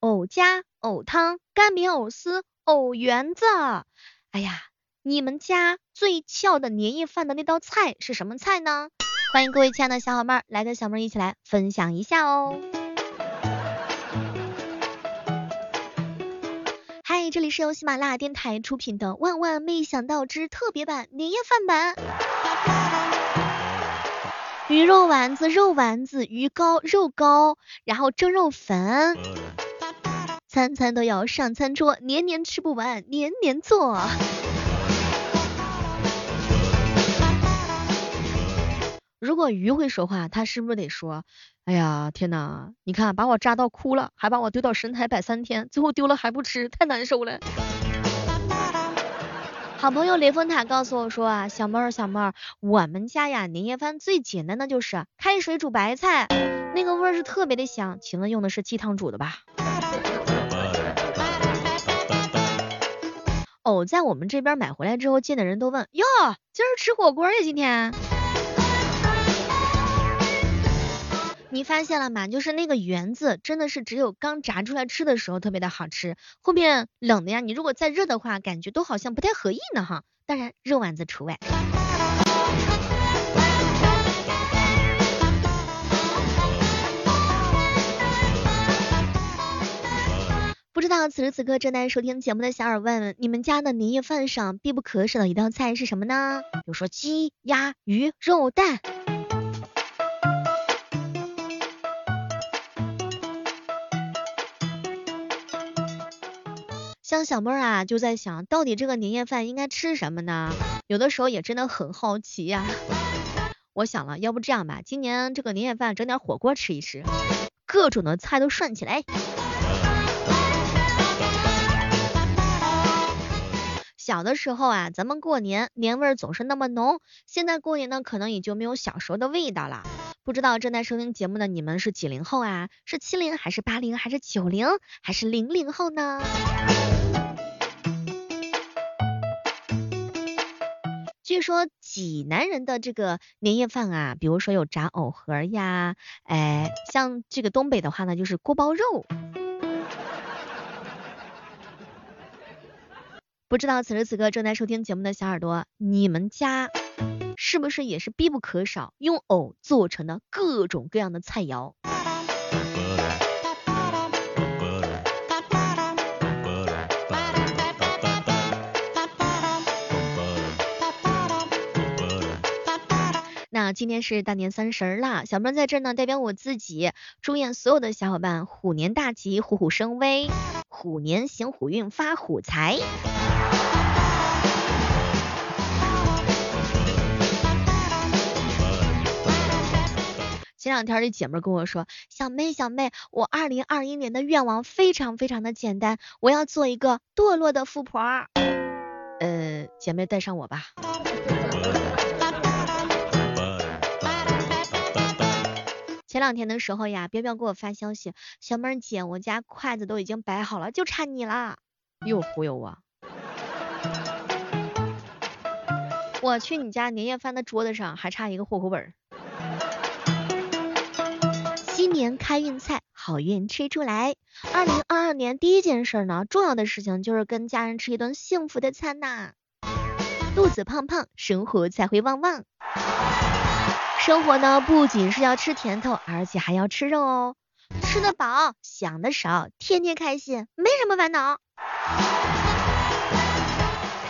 藕夹、藕汤、干煸藕丝、藕圆子。哎呀，你们家最俏的年夜饭的那道菜是什么菜呢？欢迎各位亲爱的小伙伴来跟小妹一起来分享一下哦。嗨，这里是由喜马拉雅电台出品的《万万没想到之特别版年夜饭版》。鱼肉丸子、肉丸子、鱼糕、肉糕，然后蒸肉粉，餐餐都要上餐桌，年年吃不完，年年做。如果鱼会说话，它是不是得说？哎呀，天哪！你看，把我扎到哭了，还把我丢到神台摆三天，最后丢了还不吃，太难受了。好朋友雷峰塔告诉我说啊，小妹儿小妹儿，我们家呀年夜饭最简单的就是开水煮白菜，那个味儿是特别的香。请问用的是鸡汤煮的吧？我在我们这边买回来之后，见的人都问哟，今儿吃火锅呀今天？你发现了吗？就是那个圆子，真的是只有刚炸出来吃的时候特别的好吃，后面冷的呀，你如果再热的话，感觉都好像不太合意呢哈。当然肉丸子除外。道此时此刻正在收听节目的小耳问问，你们家的年夜饭上必不可少的一道菜是什么呢？比如说鸡、鸭、鱼、肉、蛋。像小妹儿啊，就在想到底这个年夜饭应该吃什么呢？有的时候也真的很好奇呀。我想了，要不这样吧，今年这个年夜饭整点火锅吃一吃，各种的菜都涮起来。小的时候啊，咱们过年年味儿总是那么浓，现在过年呢，可能也就没有小时候的味道了。不知道正在收听节目的你们是几零后啊？是七零还是八零还是九零还是零零后呢？据说济南人的这个年夜饭啊，比如说有炸藕盒呀，哎，像这个东北的话呢，就是锅包肉。不知道此时此刻正在收听节目的小耳朵，你们家是不是也是必不可少用藕做成的各种各样的菜肴？那今天是大年三十啦，小妹在这呢，代表我自己祝愿所有的小伙伴虎年大吉，虎虎生威，虎年行虎运，发虎财。前两天这姐妹跟我说，小妹小妹，我二零二一年的愿望非常非常的简单，我要做一个堕落的富婆。呃，姐妹带上我吧。前两天的时候呀，彪彪给我发消息，小妹姐，我家筷子都已经摆好了，就差你了。又忽悠我。我去你家年夜饭的桌子上还差一个户口本。年开运菜，好运吃出来。二零二二年第一件事呢，重要的事情就是跟家人吃一顿幸福的餐呐。肚子胖胖，生活才会旺旺。生活呢，不仅是要吃甜头，而且还要吃肉哦。吃得饱，想的少，天天开心，没什么烦恼。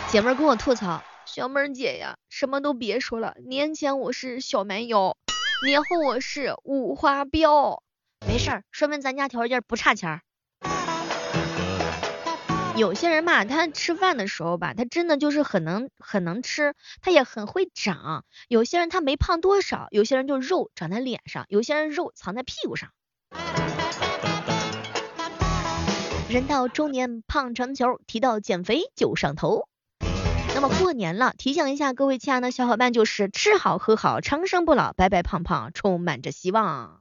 姐妹跟我吐槽，小妹姐呀，什么都别说了，年前我是小蛮腰，年后我是五花膘。没事儿，说明咱家条件不差钱儿。有些人吧，他吃饭的时候吧，他真的就是很能很能吃，他也很会长。有些人他没胖多少，有些人就肉长在脸上，有些人肉藏在屁股上。人到中年胖成球，提到减肥就上头。那么过年了，提醒一下各位亲爱的小伙伴，就是吃好喝好，长生不老，白白胖胖，充满着希望。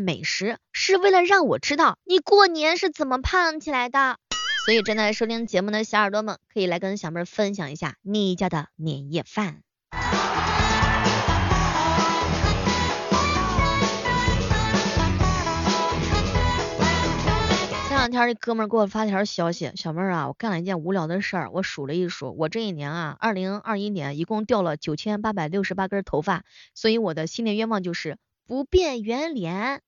美食，是为了让我知道你过年是怎么胖起来的。所以正在收听节目的小耳朵们，可以来跟小妹分享一下你家的年夜饭。前两天这哥们给我发条消息，小妹儿啊，我干了一件无聊的事儿，我数了一数，我这一年啊，二零二一年一共掉了九千八百六十八根头发，所以我的新年愿望就是不变圆脸。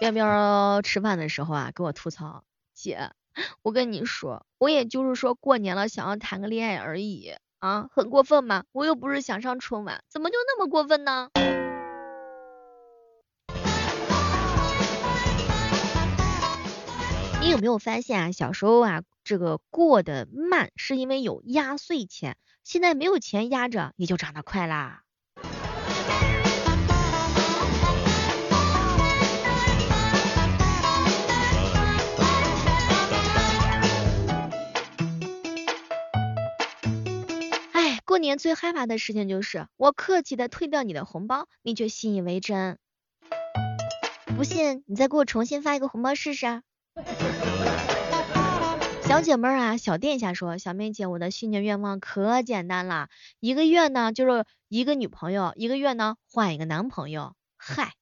喵喵吃饭的时候啊，跟我吐槽，姐，我跟你说，我也就是说过年了想要谈个恋爱而已啊，很过分吗？我又不是想上春晚，怎么就那么过分呢？你有没有发现啊？小时候啊，这个过得慢是因为有压岁钱，现在没有钱压着，你就长得快啦。哎，过年最害怕的事情就是我客气的退掉你的红包，你却信以为真。不信，你再给我重新发一个红包试试。小姐妹儿啊，小殿下说，小妹姐，我的新年愿望可简单了，一个月呢就是一个女朋友，一个月呢换一个男朋友。嗨，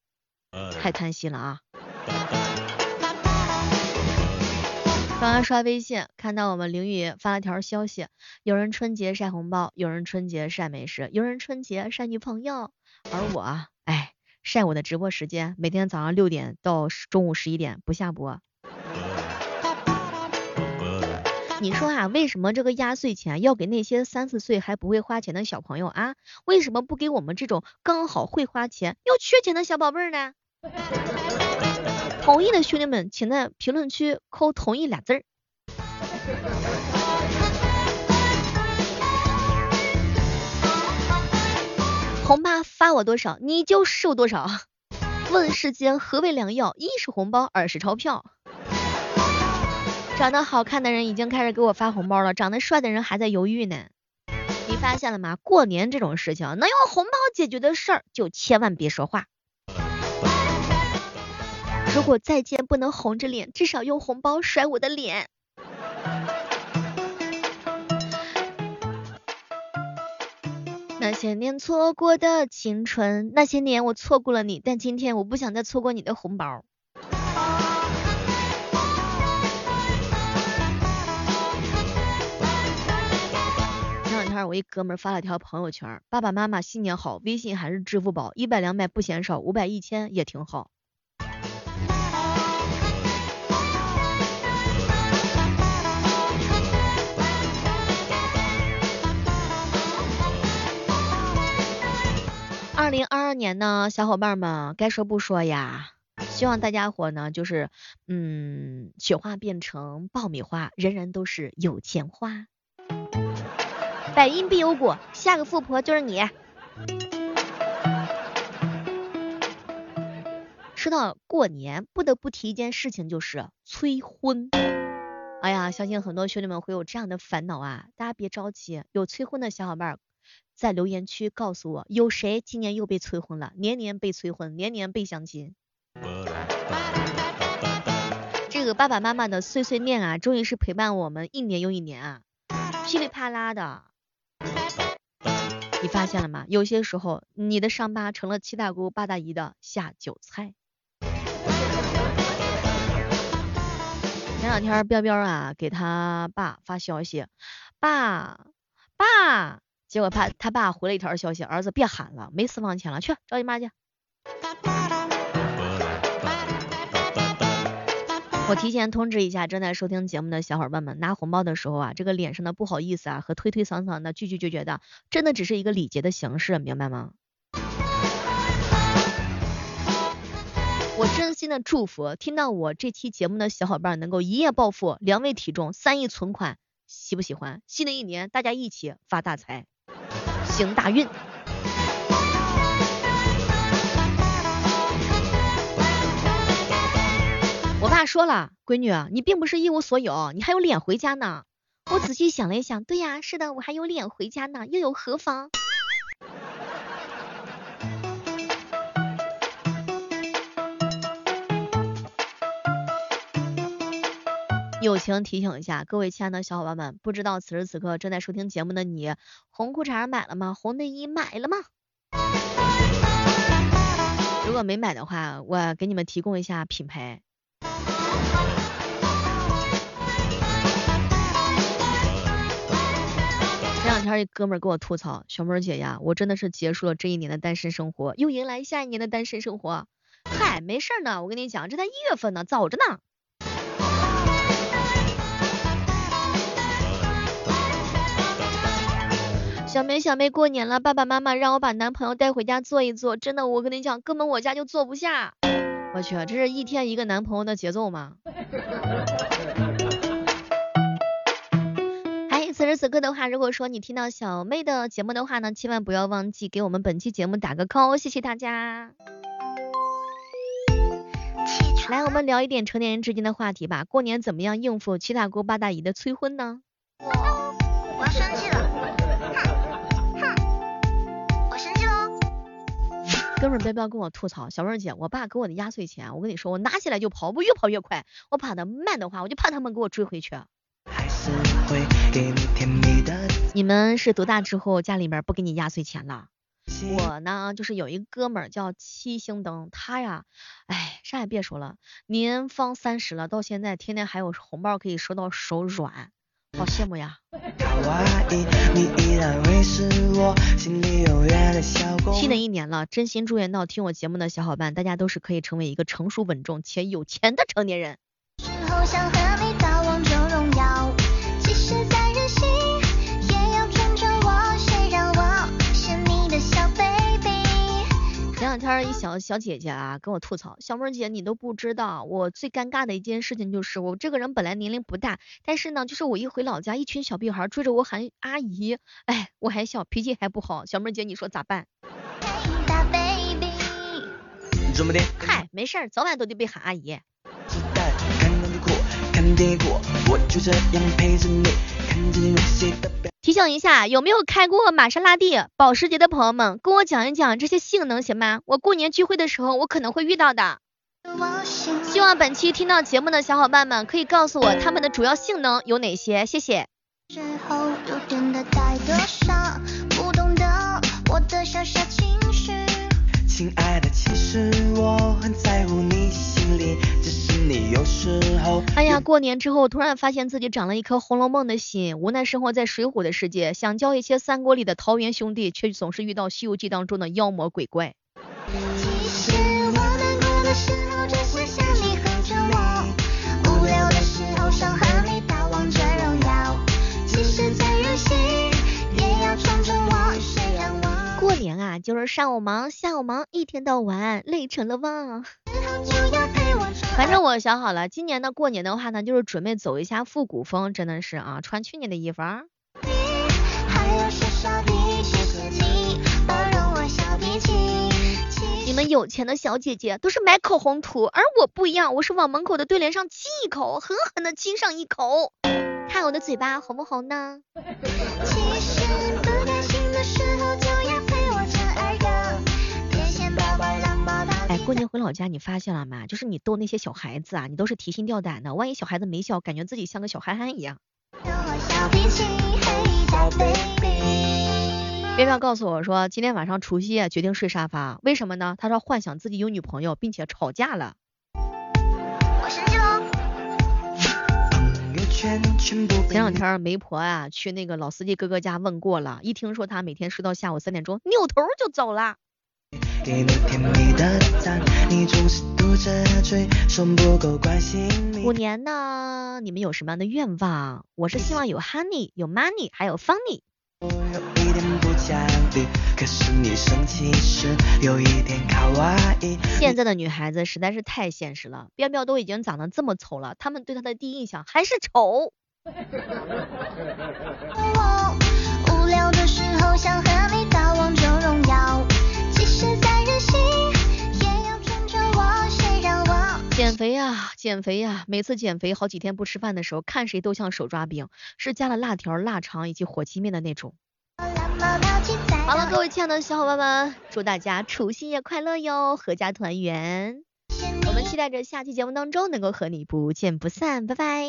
太贪心了啊！刚刚刷微信，看到我们凌雨发了条消息，有人春节晒红包，有人春节晒美食，有人春节晒女朋友，而我，哎，晒我的直播时间，每天早上六点到中午十一点不下播。你说啊，为什么这个压岁钱要给那些三四岁还不会花钱的小朋友啊？为什么不给我们这种刚好会花钱又缺钱的小宝贝儿呢？同意的兄弟们，请在评论区扣同意俩字儿。红包发我多少，你就收多少。问世间何为良药？一是红包，二是钞票。长得好看的人已经开始给我发红包了，长得帅的人还在犹豫呢。你发现了吗？过年这种事情能用红包解决的事儿，就千万别说话。如果再见不能红着脸，至少用红包甩我的脸。那些年错过的青春，那些年我错过了你，但今天我不想再错过你的红包。我一哥们发了条朋友圈，爸爸妈妈新年好，微信还是支付宝，一百两百不嫌少，五百一千也挺好。二零二二年呢，小伙伴们该说不说呀，希望大家伙呢就是嗯，雪花变成爆米花，人人都是有钱花。百因必有果，下个富婆就是你。说到过年，不得不提一件事情，就是催婚。哎呀，相信很多兄弟们会有这样的烦恼啊，大家别着急，有催婚的小伙伴在留言区告诉我，有谁今年又被催婚了？年年被催婚，年年被相亲。这个爸爸妈妈的碎碎念啊，终于是陪伴我们一年又一年啊，噼里啪啦的。你发现了吗？有些时候，你的伤疤成了七大姑八大姨的下酒菜。前两天，彪彪啊给他爸发消息，爸爸，结果他他爸回了一条消息，儿子别喊了，没私房钱了，去找你妈去。我提前通知一下正在收听节目的小伙伴们，拿红包的时候啊，这个脸上的不好意思啊和推推搡搡的、拒拒绝绝的，真的只是一个礼节的形式，明白吗？我真心的祝福听到我这期节目的小伙伴能够一夜暴富，两位体重，三亿存款，喜不喜欢？新的一年大家一起发大财，行大运。我爸说了，闺女，你并不是一无所有，你还有脸回家呢。我仔细想了一想，对呀，是的，我还有脸回家呢，又有何妨？友情提醒一下，各位亲爱的小伙伴们，不知道此时此刻正在收听节目的你，红裤衩买了吗？红内衣买了吗？如果没买的话，我给你们提供一下品牌。前两天一哥们儿给我吐槽，小妹儿姐呀，我真的是结束了这一年的单身生活，又迎来下一年的单身生活。嗨，没事呢，我跟你讲，这才一月份呢，早着呢。小梅小梅，过年了，爸爸妈妈让我把男朋友带回家坐一坐，真的，我跟你讲，根本我家就坐不下。我去，这是一天一个男朋友的节奏吗？此时此刻的话，如果说你听到小妹的节目的话呢，千万不要忘记给我们本期节目打个 call，谢谢大家。来，我们聊一点成年人之间的话题吧。过年怎么样应付七大姑八大姨的催婚呢？我我要生气了，哼哼，我生气喽。哥们儿别不要跟我吐槽，小妹儿姐，我爸给我的压岁钱，我跟你说，我拿起来就跑，我越跑越快，我跑得慢的话，我就怕他们给我追回去。你们是多大之后家里面不给你压岁钱了？我呢，就是有一个哥们儿叫七星灯，他呀，哎，啥也别说了，年方三十了，到现在天天还有红包可以收到手软，好羡慕呀。新的一年了，真心祝愿到听我节目的小伙伴，大家都是可以成为一个成熟稳重且有钱的成年人。前两天一小小姐姐啊跟我吐槽，小妹姐你都不知道，我最尴尬的一件事情就是我这个人本来年龄不大，但是呢就是我一回老家，一群小屁孩追着我喊阿姨，哎我还小，脾气还不好，小妹姐你说咋办？嗨，没事儿，早晚都得被喊阿姨。提醒一下，有没有开过玛莎拉蒂、保时捷的朋友们，跟我讲一讲这些性能行吗？我过年聚会的时候，我可能会遇到的。希望本期听到节目的小伙伴们可以告诉我他们的主要性能有哪些，谢谢。亲爱的，其实我很在过年之后突然发现自己长了一颗《红楼梦》的心，无奈生活在水浒的世界，想交一些三国里的桃园兄弟，却总是遇到《西游记》当中的妖魔鬼怪。过年啊，就是上午忙，下午忙，一天到晚累成了汪。反正我想好了，今年的过年的话呢，就是准备走一下复古风，真的是啊，穿去年的衣服。你们有钱的小姐姐都是买口红涂，而我不一样，我是往门口的对联上亲一口，狠狠的亲上一口，看我的嘴巴红不红呢？过年回老家，你发现了吗？就是你逗那些小孩子啊，你都是提心吊胆的，万一小孩子没笑，感觉自己像个小憨憨一样。别要告诉我说今天晚上除夕决定睡沙发，为什么呢？他说幻想自己有女朋友，并且吵架了。我生气喽。前两天媒婆啊去那个老司机哥哥家问过了，一听说他每天睡到下午三点钟，扭头就走了。五年呢，你们有什么样的愿望？我是希望有 honey，有 money，还有 funny。现在的女孩子实在是太现实了，彪彪都已经长得这么丑了，他们对他的第一印象还是丑。无聊的时减肥呀！每次减肥好几天不吃饭的时候，看谁都像手抓饼，是加了辣条、腊肠以及火鸡面的那种。好了，各位亲爱的小伙伴们，祝大家除夕夜快乐哟，阖家团圆。我们期待着下期节目当中能够和你不见不散，拜拜。